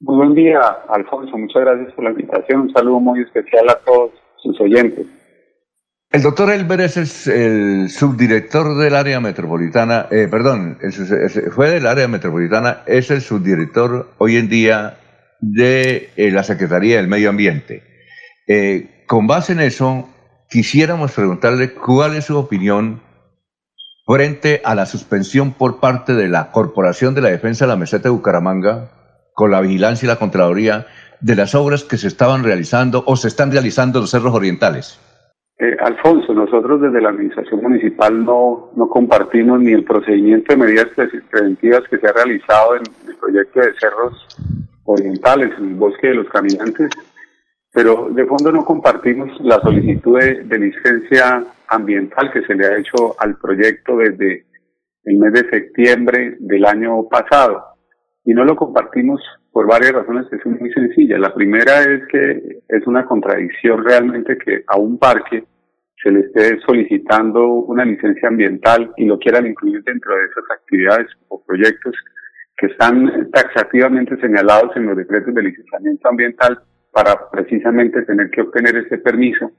Muy buen día, Alfonso. Muchas gracias por la invitación. Un saludo muy especial a todos sus oyentes. El doctor Elber es el, subdirector del área metropolitana, eh, perdón, fue del área metropolitana, es el subdirector hoy en día de eh, la Secretaría del Medio Ambiente. Eh, con base en eso, quisiéramos preguntarle cuál es su opinión frente a la suspensión por parte de la Corporación de la Defensa de la Meseta de Bucaramanga, con la vigilancia y la Contraloría, de las obras que se estaban realizando o se están realizando en los cerros orientales. Eh, Alfonso, nosotros desde la Administración Municipal no, no compartimos ni el procedimiento de medidas preventivas que se ha realizado en el proyecto de cerros orientales, en el bosque de los caminantes, pero de fondo no compartimos la solicitud de, licencia ambiental que se le ha hecho al proyecto desde el mes de septiembre del año pasado. Y no lo compartimos por varias razones que son muy sencillas. La primera es que es una contradicción realmente que a un parque se le esté solicitando una licencia ambiental y lo quieran incluir dentro de esas actividades o proyectos que están taxativamente señalados en los decretos de licenciamiento ambiental para precisamente tener que obtener ese permiso,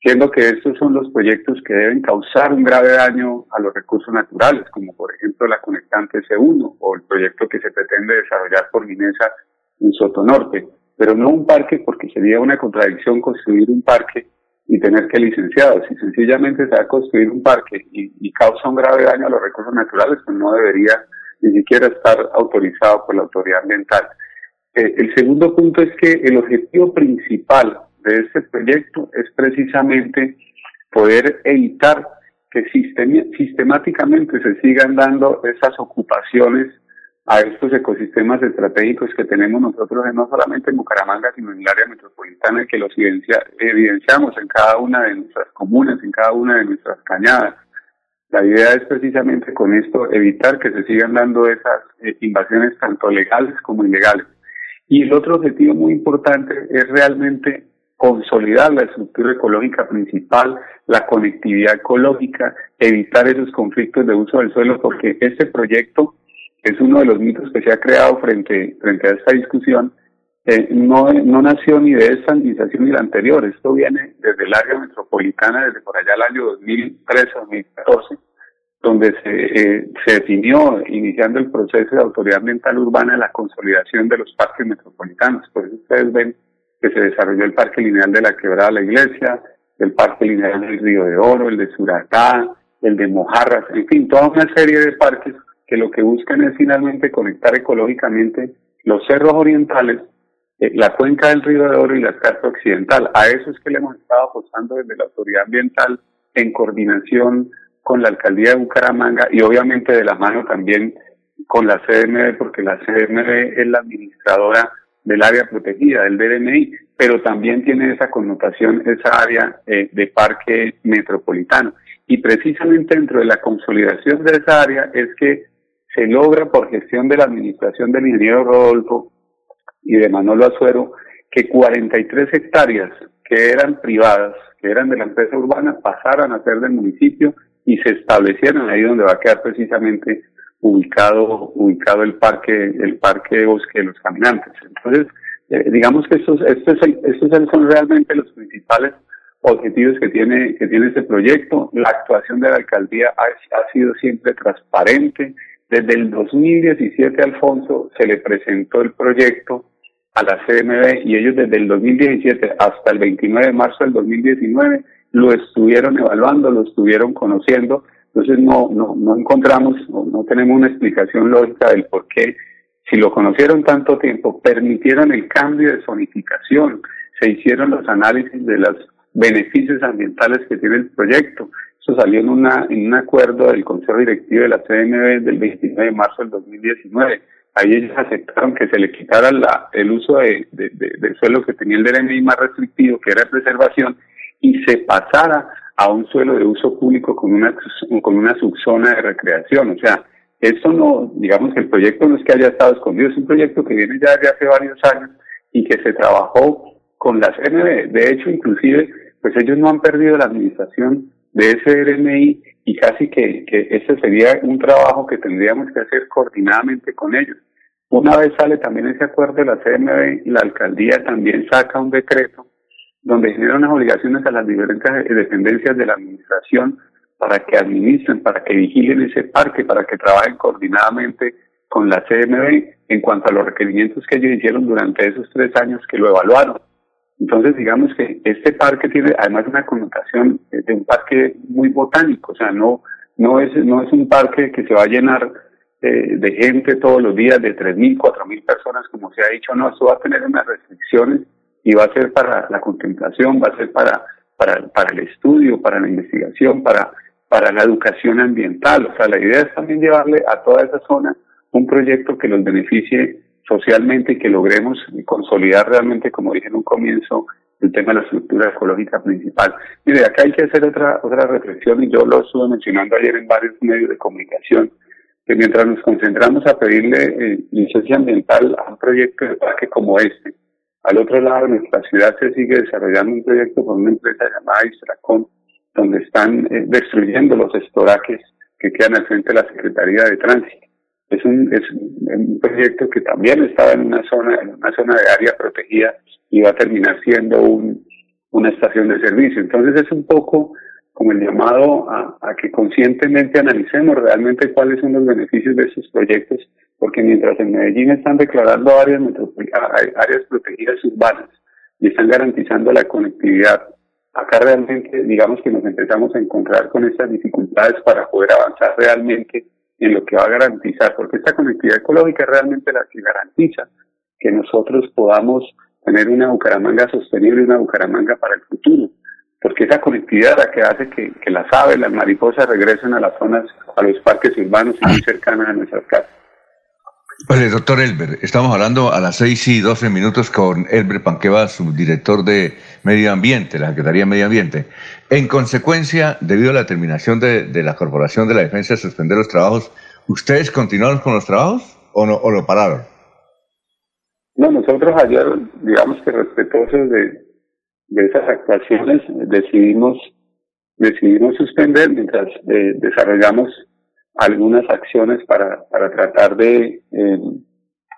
siendo que estos son los proyectos que deben causar un grave daño a los recursos naturales, como por ejemplo la conectante C1 o el proyecto que se pretende desarrollar por Minesa en Soto Norte, pero no un parque porque sería una contradicción construir un parque y tener que licenciado. Si sencillamente se va a construir un parque y, y causa un grave daño a los recursos naturales, pues no debería ni siquiera estar autorizado por la autoridad ambiental. Eh, el segundo punto es que el objetivo principal de este proyecto es precisamente poder evitar que sistemáticamente se sigan dando esas ocupaciones a estos ecosistemas estratégicos que tenemos nosotros no solamente en Bucaramanga, sino en el área metropolitana, que los evidenciamos en cada una de nuestras comunas, en cada una de nuestras cañadas. La idea es precisamente con esto evitar que se sigan dando esas eh, invasiones tanto legales como ilegales. Y el otro objetivo muy importante es realmente consolidar la estructura ecológica principal, la conectividad ecológica, evitar esos conflictos de uso del suelo, porque este proyecto es uno de los mitos que se ha creado frente, frente a esta discusión. Eh, no, no nació ni de esta administración ni la anterior, esto viene desde el área metropolitana, desde por allá el año 2013-2014 donde se, eh, se definió, iniciando el proceso de autoridad ambiental urbana, la consolidación de los parques metropolitanos. Por eso ustedes ven que se desarrolló el Parque Lineal de la Quebrada la Iglesia, el Parque Lineal del Río de Oro, el de Suratá, el de Mojarras, en fin, toda una serie de parques que lo que buscan es finalmente conectar ecológicamente los cerros orientales, eh, la cuenca del Río de Oro y la escarpa occidental. A eso es que le hemos estado apostando desde la autoridad ambiental en coordinación con la alcaldía de Bucaramanga y obviamente de la mano también con la CDMB, porque la CDMB es la administradora del área protegida, del DNI, pero también tiene esa connotación, esa área eh, de parque metropolitano. Y precisamente dentro de la consolidación de esa área es que se logra por gestión de la administración del ingeniero Rodolfo y de Manolo Azuero que 43 hectáreas que eran privadas, que eran de la empresa urbana, pasaran a ser del municipio y se establecieron ahí donde va a quedar precisamente ubicado ubicado el parque el parque de bosque de los caminantes. Entonces eh, digamos que estos estos, estos son realmente los principales objetivos que tiene que tiene este proyecto. La actuación de la alcaldía ha, ha sido siempre transparente. Desde el 2017 Alfonso se le presentó el proyecto a la CMB y ellos desde el 2017 hasta el 29 de marzo del 2019 lo estuvieron evaluando, lo estuvieron conociendo, entonces no, no, no encontramos, no, tenemos una explicación lógica del por qué, si lo conocieron tanto tiempo, permitieron el cambio de zonificación, se hicieron los análisis de los beneficios ambientales que tiene el proyecto. Eso salió en, una, en un acuerdo del Consejo Directivo de la CNB del 29 de marzo del 2019. Ahí ellos aceptaron que se le quitara la, el uso de, de, del suelo que tenía el DNI más restrictivo, que era preservación, y se pasara a un suelo de uso público con una, con una subzona de recreación. O sea, esto no, digamos que el proyecto no es que haya estado escondido, es un proyecto que viene ya de hace varios años y que se trabajó con la CNB. De hecho, inclusive, pues ellos no han perdido la administración de ese RMI y casi que, que ese sería un trabajo que tendríamos que hacer coordinadamente con ellos. Una vez sale también ese acuerdo de la CMB, la alcaldía también saca un decreto donde genera unas obligaciones a las diferentes dependencias de la administración para que administren, para que vigilen ese parque, para que trabajen coordinadamente con la CMB en cuanto a los requerimientos que ellos hicieron durante esos tres años que lo evaluaron. Entonces, digamos que este parque tiene además una connotación de un parque muy botánico, o sea, no, no, es, no es un parque que se va a llenar eh, de gente todos los días, de 3.000, 4.000 personas, como se ha dicho, no, eso va a tener unas restricciones y va a ser para la contemplación, va a ser para, para, para el estudio, para la investigación, para, para la educación ambiental. O sea, la idea es también llevarle a toda esa zona un proyecto que los beneficie socialmente y que logremos consolidar realmente, como dije en un comienzo, el tema de la estructura ecológica principal. Mire, acá hay que hacer otra, otra reflexión y yo lo estuve mencionando ayer en varios medios de comunicación, que mientras nos concentramos a pedirle eh, licencia ambiental a un proyecto de parque como este, al otro lado de nuestra ciudad se sigue desarrollando un proyecto con una empresa llamada Istracon, donde están eh, destruyendo los estoraques que quedan al frente de la Secretaría de Tránsito. Es un, es un proyecto que también estaba en una zona, en una zona de área protegida y va a terminar siendo un, una estación de servicio. Entonces es un poco como el llamado a, a, que conscientemente analicemos realmente cuáles son los beneficios de esos proyectos, porque mientras en Medellín están declarando áreas, áreas protegidas urbanas y están garantizando la conectividad, acá realmente digamos que nos empezamos a encontrar con estas dificultades para poder avanzar realmente en lo que va a garantizar, porque esta conectividad ecológica es realmente la que garantiza que nosotros podamos tener una Bucaramanga sostenible, una Bucaramanga para el futuro, porque esa conectividad es la que hace que, que las aves, las mariposas regresen a las zonas, a los parques urbanos y muy cercanas a nuestras casas. Pues, doctor Elber, estamos hablando a las 6 y 12 minutos con Elber Panqueva, subdirector de Medio Ambiente, la Secretaría de Medio Ambiente. En consecuencia, debido a la terminación de, la Corporación de la Defensa de suspender los trabajos, ¿ustedes continuaron con los trabajos o, no, o lo pararon? No, nosotros ayer, digamos que respetuosos de, de esas actuaciones, decidimos, decidimos suspender mientras eh, desarrollamos algunas acciones para, para tratar de, eh,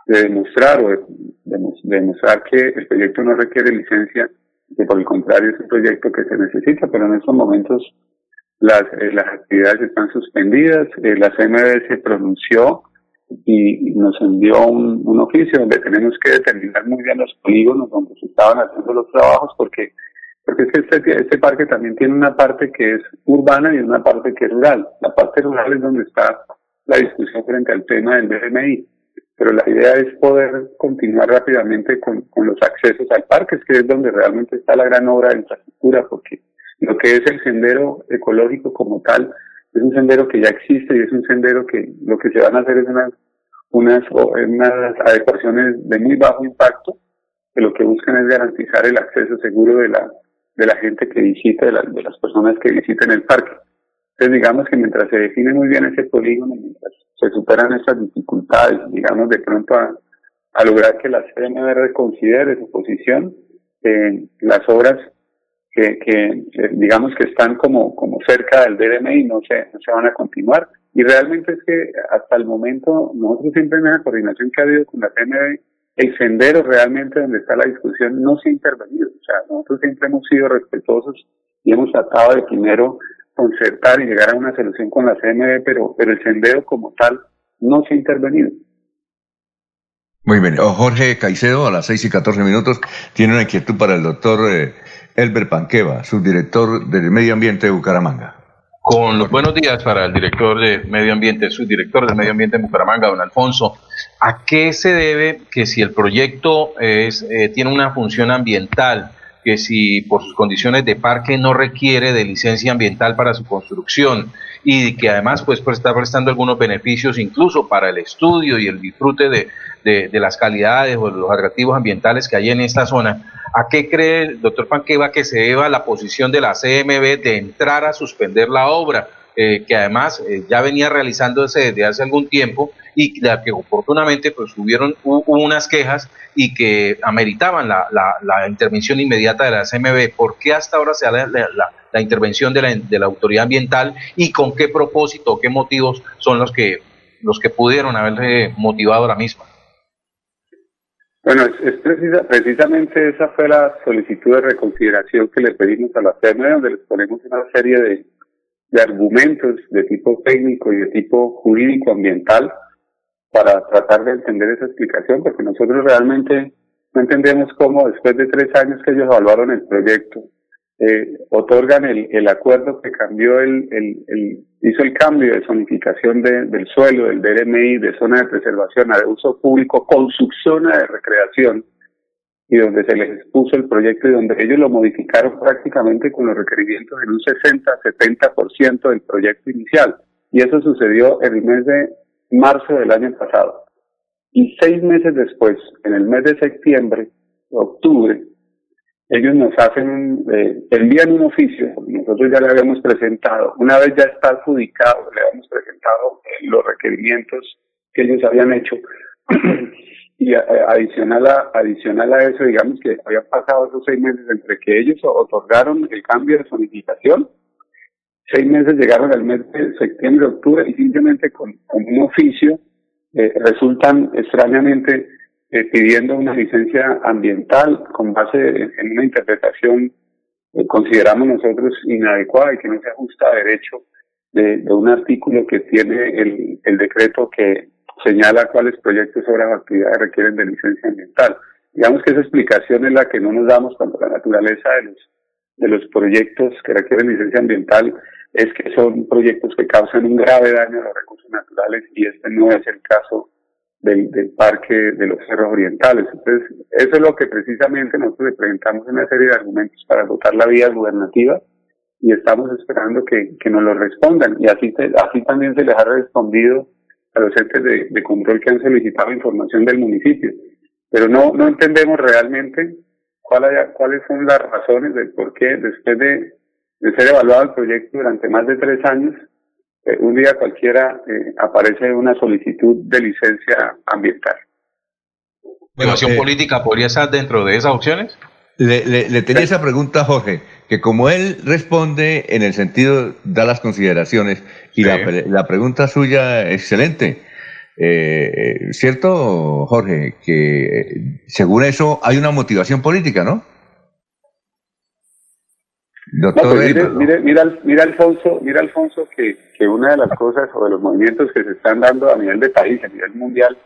de demostrar o de, demostrar que el proyecto no requiere licencia, que por el contrario es un proyecto que se necesita, pero en estos momentos las, eh, las actividades están suspendidas, eh, la CMB se pronunció y nos envió un, un oficio donde tenemos que determinar muy bien los polígonos donde se estaban haciendo los trabajos porque porque es que este, este parque también tiene una parte que es urbana y una parte que es rural. La parte rural es donde está la discusión frente al tema del BMI, pero la idea es poder continuar rápidamente con, los accesos al parque, que es donde realmente está la gran obra de infraestructura, porque lo que es el sendero ecológico como tal es un sendero que ya existe y es un sendero que lo que se van a hacer es unas, unas, unas adecuaciones de muy bajo impacto, que lo que buscan es garantizar el acceso seguro de la, de la gente que visita, de, de las personas que visiten el parque. Entonces, digamos que mientras se define muy bien ese polígono, mientras se superan esas dificultades, digamos, de pronto a, a lograr que la CNR reconsidere su posición, eh, las obras que, que eh, digamos que están como, como cerca del DDMI no se, no se van a continuar. Y realmente es que hasta el momento nosotros siempre en la coordinación que ha habido con la CNB el sendero realmente donde está la discusión no se ha intervenido. O sea, nosotros siempre hemos sido respetuosos y hemos tratado de primero concertar y llegar a una solución con la CMB, pero, el sendero como tal no se ha intervenido. Muy bien. Oh, Jorge Caicedo, a las 6 y 14 minutos, tiene una inquietud para el doctor eh, Elber Panqueva, subdirector del Medio Ambiente de Bucaramanga. Con los buenos días para el director de Medio Ambiente, subdirector del Medio Ambiente en Bucaramanga, don Alfonso. ¿A qué se debe que si el proyecto es, eh, tiene una función ambiental, que si por sus condiciones de parque no requiere de licencia ambiental para su construcción y que además pues, está prestando algunos beneficios incluso para el estudio y el disfrute de, de, las calidades o los atractivos ambientales que hay en esta zona, ¿a qué cree el doctor Panqueva que se deba la posición de la CMB de entrar a suspender la obra? Eh, que además eh, ya venía realizándose desde hace algún tiempo y la que oportunamente pues hubieron unas quejas y que ameritaban la, la, intervención inmediata de la CMB. ¿Por qué hasta ahora se da la, la intervención de la, de la autoridad ambiental y con qué propósito, qué motivos son los que, los que pudieron haber motivado la misma? Bueno, es, precisa, precisamente esa fue la solicitud de reconsideración que le pedimos a la CERNE, donde les ponemos una serie de argumentos de tipo técnico y de tipo jurídico ambiental para tratar de entender esa explicación, porque nosotros realmente no entendemos cómo después de tres años que ellos evaluaron el proyecto, eh, otorgan el, el acuerdo que cambió el, el, hizo el cambio de zonificación de, del suelo, del DRMI, de zona de preservación a de uso público con subzona de recreación, y donde se les expuso el proyecto y donde ellos lo modificaron prácticamente con los requerimientos en un 60-70% del proyecto inicial. Y eso sucedió en el mes de marzo del año pasado. Y seis meses después, en el mes de septiembre, octubre, ellos nos hacen, eh, envían un oficio, nosotros ya le habíamos presentado, una vez ya está adjudicado, le habíamos presentado eh, los requerimientos que ellos habían hecho, y eh, adicional a, adicional a eso, digamos que había pasado esos seis meses entre que ellos otorgaron el cambio de zonificación, seis meses llegaron al mes de septiembre, octubre, y simplemente con, un oficio resultan extrañamente eh, pidiendo una licencia ambiental con base en una interpretación que consideramos nosotros inadecuada y que no se ajusta a derecho de, un artículo que tiene el, el decreto que señala cuáles proyectos, obras o actividades requieren de licencia ambiental. Digamos que esa explicación es la que no nos damos cuando la naturaleza de los, de los proyectos que requieren licencia ambiental es que son proyectos que causan un grave daño a los recursos naturales y este no es el caso del, del Parque de los Cerros Orientales. Entonces, eso es lo que precisamente nosotros le presentamos una serie de argumentos para votar la vía gubernativa y estamos esperando que, que nos lo respondan. Y así, así también se les ha respondido a los entes de, de, control que han solicitado información del municipio. Pero no, no entendemos realmente cuál cuáles son las razones del por qué, después de, de ser evaluado el proyecto durante más de tres años, eh, un día cualquiera eh, aparece una solicitud de licencia ambiental. ¿Motivación eh, política podría estar dentro de esas opciones? Le, le, tenía esa pregunta Jorge, que como él responde en el sentido, da las consideraciones, y la, la, pregunta suya, excelente. ¿Cierto, Jorge? Que según eso hay una motivación política, ¿no? Pues mire, mira, mira, Alfonso, mira Alfonso que, que una de las cosas o de los movimientos que se están dando a nivel de país, a nivel mundial,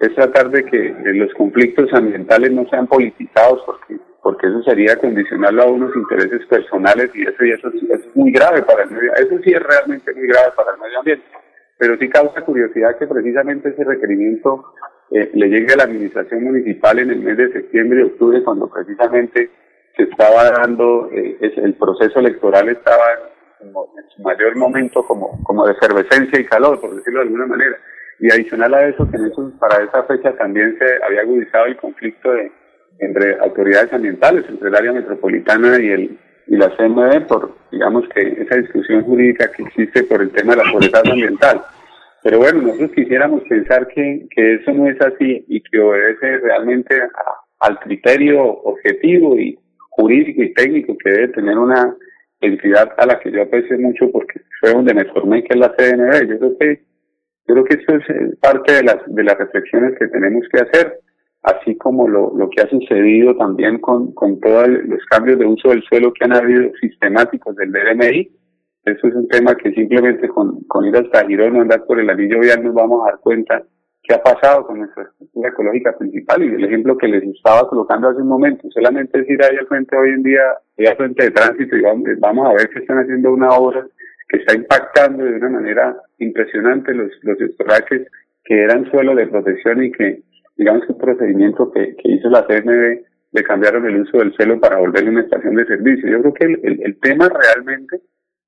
es tratar de que los conflictos ambientales no sean politizados porque porque eso sería condicionarlo a unos intereses personales y eso y eso, es muy grave para el medio eso sí es realmente muy grave para el medio ambiente. Pero sí causa curiosidad que precisamente ese requerimiento eh, le llegue a la administración municipal en el mes de septiembre y octubre cuando precisamente se estaba dando, eh, el proceso electoral estaba en, su mayor momento como, como de efervescencia y calor, por decirlo de alguna manera. Y adicional a eso, que en eso, para esa fecha también se había agudizado el conflicto de, entre autoridades ambientales, entre el área metropolitana y el y la CMD por, digamos que esa discusión jurídica que existe por el tema de la pobreza ambiental. Pero bueno, nosotros quisiéramos pensar que, que eso no es así y que obedece realmente al criterio objetivo y, jurídico y técnico que debe tener una entidad a la que yo aprecio mucho porque fue donde me formé, que es la CNB. Yo creo que, yo creo que eso es eh, parte de las, de las reflexiones que tenemos que hacer, así como lo, lo que ha sucedido también con, con todos los cambios de uso del suelo que han habido sistemáticos del DMI. Eso es un tema que simplemente con, con ir hasta Girón o andar por el anillo vial nos vamos a dar cuenta qué ha pasado con nuestra estructura ecológica principal y el ejemplo que les estaba colocando hace un momento, solamente es ir ahí al frente hoy en día, ahí al frente de tránsito y vamos, a ver que están haciendo una obra que está impactando de una manera impresionante los, los estoraques que eran suelo de protección y que, digamos el procedimiento que, que hizo la CNB le cambiaron el uso del suelo para volverle una estación de servicio. Yo creo que el, el tema realmente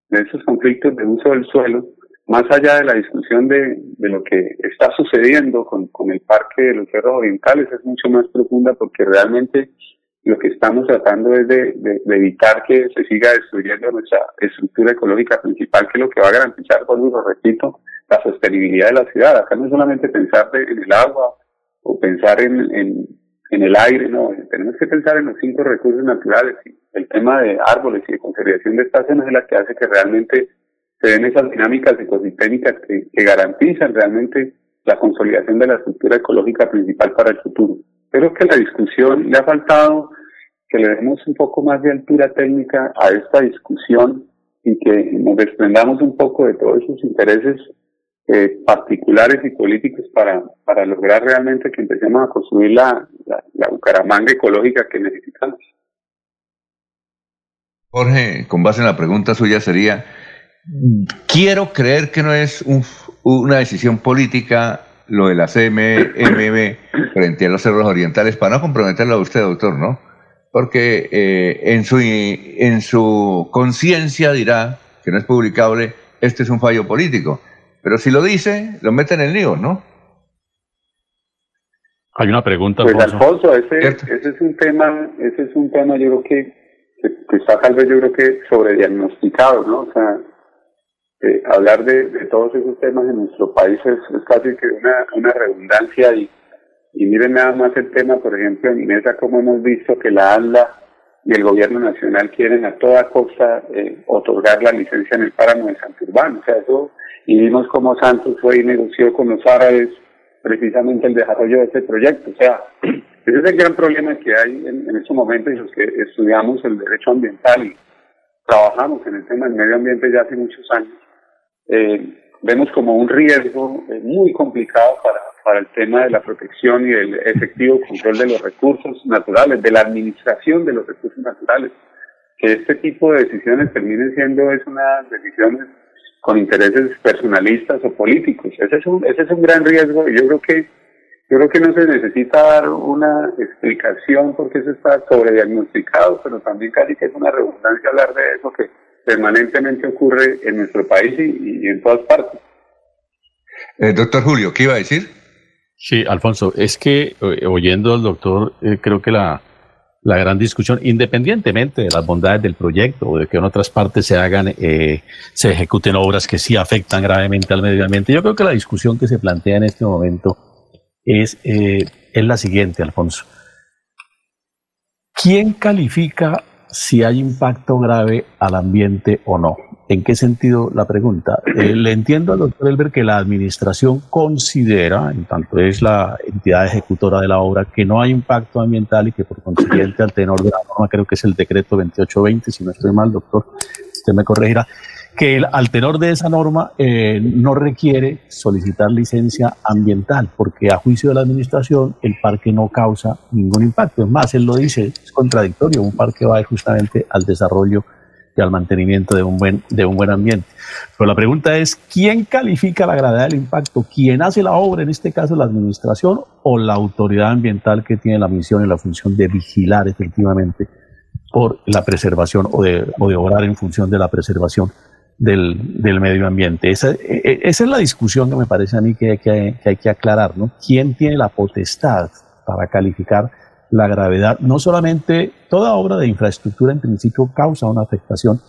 de esos conflictos de uso del suelo más allá de la discusión de, de lo que está sucediendo con, con, el Parque de los Cerros Orientales, es mucho más profunda porque realmente lo que estamos tratando es de, de, evitar que se siga destruyendo nuestra estructura ecológica principal, que es lo que va a garantizar, por lo repito, la sostenibilidad de la ciudad. Acá no es solamente pensar en el agua o pensar en, en, el aire, no, tenemos que pensar en los cinco recursos naturales. El tema de árboles y de conservación de estaciones es la que hace que realmente se den esas dinámicas ecosistémicas que, garantizan realmente la consolidación de la estructura ecológica principal para el futuro. Creo que la discusión le ha faltado que le demos un poco más de altura técnica a esta discusión y que nos desprendamos un poco de todos esos intereses eh, particulares y políticos para, para lograr realmente que empecemos a construir la, la, Bucaramanga ecológica que necesitamos. Jorge, con base en la pregunta suya sería, quiero creer que no es una decisión política lo de la CMMB frente a los cerros orientales, para no comprometerlo a usted, doctor, ¿no? Porque eh, en su, en su conciencia dirá que no es publicable, este es un fallo político. Pero si lo dice, lo mete en el lío, ¿no? Hay una pregunta, Pues Alfonso, ese, ese es un tema, ese es un tema yo creo que, que, está tal vez yo creo que sobrediagnosticado, ¿no? O sea, eh, hablar de, todos esos temas en nuestro país es, casi que una, una redundancia y, y miren nada más el tema, por ejemplo, en Inesa, como hemos visto que la ANLA y el gobierno nacional quieren a toda costa eh, otorgar la licencia en el páramo de Santurbán. O sea, eso y vimos cómo Santos fue y negoció con los árabes precisamente el desarrollo de este proyecto. O sea, ese es el gran problema que hay en, en estos momentos y los que estudiamos el derecho ambiental y trabajamos en el tema del medio ambiente ya hace muchos años. Eh, vemos como un riesgo eh, muy complicado para, para el tema de la protección y el efectivo control de los recursos naturales, de la administración de los recursos naturales. Que este tipo de decisiones terminen siendo es unas decisiones con intereses personalistas o políticos. Ese es un, ese es un gran riesgo y yo creo que yo creo que no se necesita dar una explicación porque eso está sobrediagnosticado, pero también casi que es una redundancia hablar de eso que permanentemente ocurre en nuestro país y, en todas partes. Eh, doctor Julio, ¿qué iba a decir? Sí, Alfonso, es que eh, oyendo al doctor, eh, creo que la, la gran discusión, independientemente de las bondades del proyecto o de que en otras partes se hagan, eh, se ejecuten obras que sí afectan gravemente al medio ambiente. Yo creo que la discusión que se plantea en este momento es, eh, es la siguiente, Alfonso. ¿Quién califica si hay impacto grave al ambiente o no? ¿En qué sentido la pregunta? Eh, le entiendo al doctor Elber que la administración considera, en tanto es la entidad ejecutora de la obra, que no hay impacto ambiental y que por consiguiente al tenor de la norma, creo que es el decreto 2820, si no estoy mal, doctor, usted me corregirá, que al tenor de esa norma eh, no requiere solicitar licencia ambiental, porque a juicio de la administración el parque no causa ningún impacto. Es más, él lo dice, es contradictorio, un parque va justamente al desarrollo y al mantenimiento de un buen, de un buen ambiente. Pero la pregunta es, ¿quién califica la gravedad del impacto? ¿Quién hace la obra, en este caso la administración o la autoridad ambiental que tiene la misión y la función de vigilar efectivamente por la preservación o de, o de obrar en función de la preservación del, medio ambiente? Esa, e, e, esa, es la discusión que me parece a mí que hay que, que que aclarar, ¿no? ¿Quién tiene la potestad para calificar la gravedad, no solamente toda obra de infraestructura en principio causa una afectación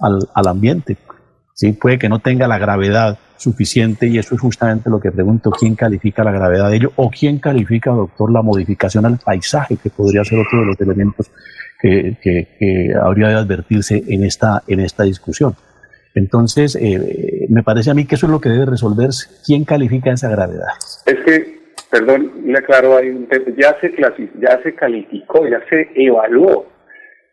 al, al ambiente, ¿sí? puede que no tenga la gravedad suficiente y eso es justamente lo que pregunto, ¿quién califica la gravedad de ello o quién califica, doctor, la modificación al paisaje, que podría ser otro de los elementos que, que, habría de advertirse en esta, en esta discusión? Entonces, eh, me parece a mí que eso es lo que debe resolverse. ¿Quién califica esa gravedad? Es que perdón, le aclaro, hay un ya se ya se calificó, ya se evaluó.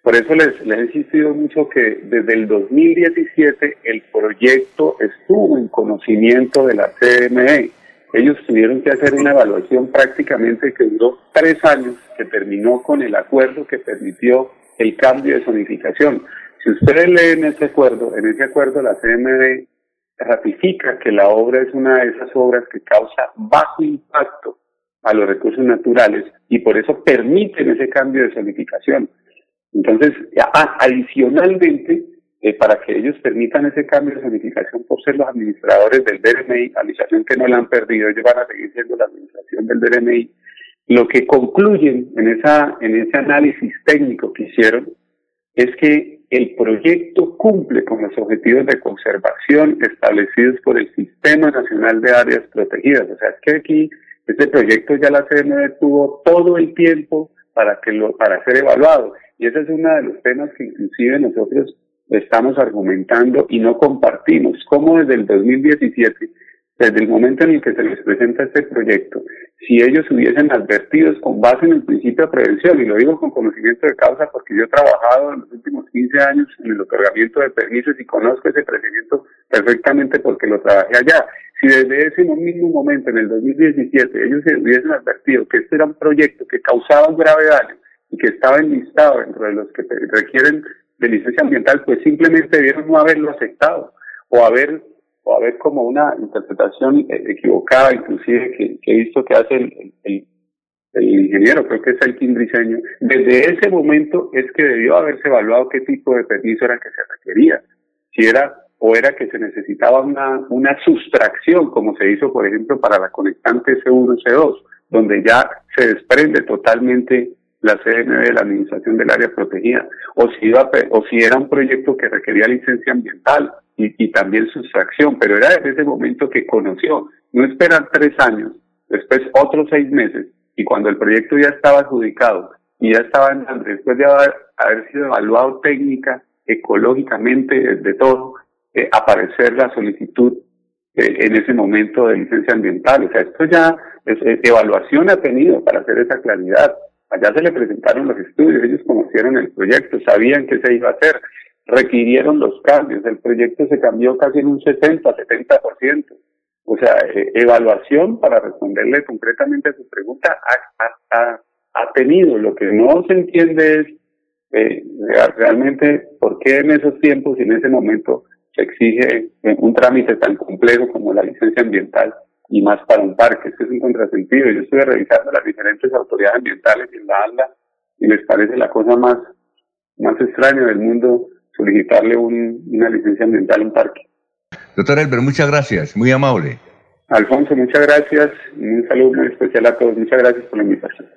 Por eso les, les he insistido mucho que desde el 2017 el proyecto estuvo en conocimiento de la CME. Ellos tuvieron que hacer una evaluación prácticamente que duró tres años, que terminó con el acuerdo que permitió el cambio de zonificación. Si ustedes leen ese acuerdo, en ese acuerdo la CME ratifica que la obra es una de esas obras que causa bajo impacto a los recursos naturales y por eso permiten ese cambio de zonificación. Entonces, adicionalmente, eh, para que ellos permitan ese cambio de zonificación por ser los administradores del DRMI, administración que no la han perdido, ellos van a seguir siendo la administración del DRMI, lo que concluyen en, esa, en ese análisis técnico que hicieron es que el proyecto cumple con los objetivos de conservación establecidos por el Sistema Nacional de Áreas Protegidas. O sea, es que aquí este proyecto ya la CNE tuvo todo el tiempo para que lo, para ser evaluado. Y ese es uno de los temas que inclusive nosotros estamos argumentando y no compartimos. Cómo desde el 2017 desde el momento en el que se les presenta este proyecto, si ellos hubiesen advertido con base en el principio de prevención, y lo digo con conocimiento de causa porque yo he trabajado en los últimos 15 años en el otorgamiento de permisos y conozco ese procedimiento perfectamente porque lo trabajé allá. Si desde ese mismo momento, en el 2017, ellos hubiesen advertido que este era un proyecto que causaba un grave daño y que estaba enlistado dentro de los que requieren de licencia ambiental, pues simplemente debieron no haberlo aceptado o haber o haber como una interpretación eh, equivocada, inclusive que, he visto que hace el, el, ingeniero, creo que es el Briseño, desde ese momento es que debió haberse evaluado qué tipo de permiso era que se requería, si era o era que se necesitaba una, una sustracción, como se hizo, por ejemplo, para la conectante C1 C2, donde ya se desprende totalmente la CNB de la Administración del Área Protegida, o si, iba, o si era un proyecto que requería licencia ambiental, y, también sustracción, pero era desde ese momento que conoció, no esperar tres años, después otros seis meses, y cuando el proyecto ya estaba adjudicado y ya estaba después de haber, sido evaluado técnica, ecológicamente, de todo, eh, aparecer la solicitud eh, en ese momento de licencia ambiental. O sea, esto ya, es, evaluación ha tenido para hacer esa claridad. Allá se le presentaron los estudios, ellos conocieron el proyecto, sabían qué se iba a hacer, requirieron los cambios. El proyecto se cambió casi en un 60, 70%. O sea, eh, evaluación, para responderle concretamente a su pregunta, ha, ha, tenido. Lo que no se entiende es eh, realmente por qué en esos tiempos y en ese momento se exige eh, un trámite tan complejo como la licencia ambiental y más para un parque. Esto es un contrasentido. Yo estuve revisando las diferentes autoridades ambientales en la ANDA y les parece la cosa más, más extraña del mundo solicitarle una licencia ambiental en parque. Doctor Elber, muchas gracias, muy amable. Alfonso, muchas gracias un saludo muy especial a todos. Muchas gracias por la invitación.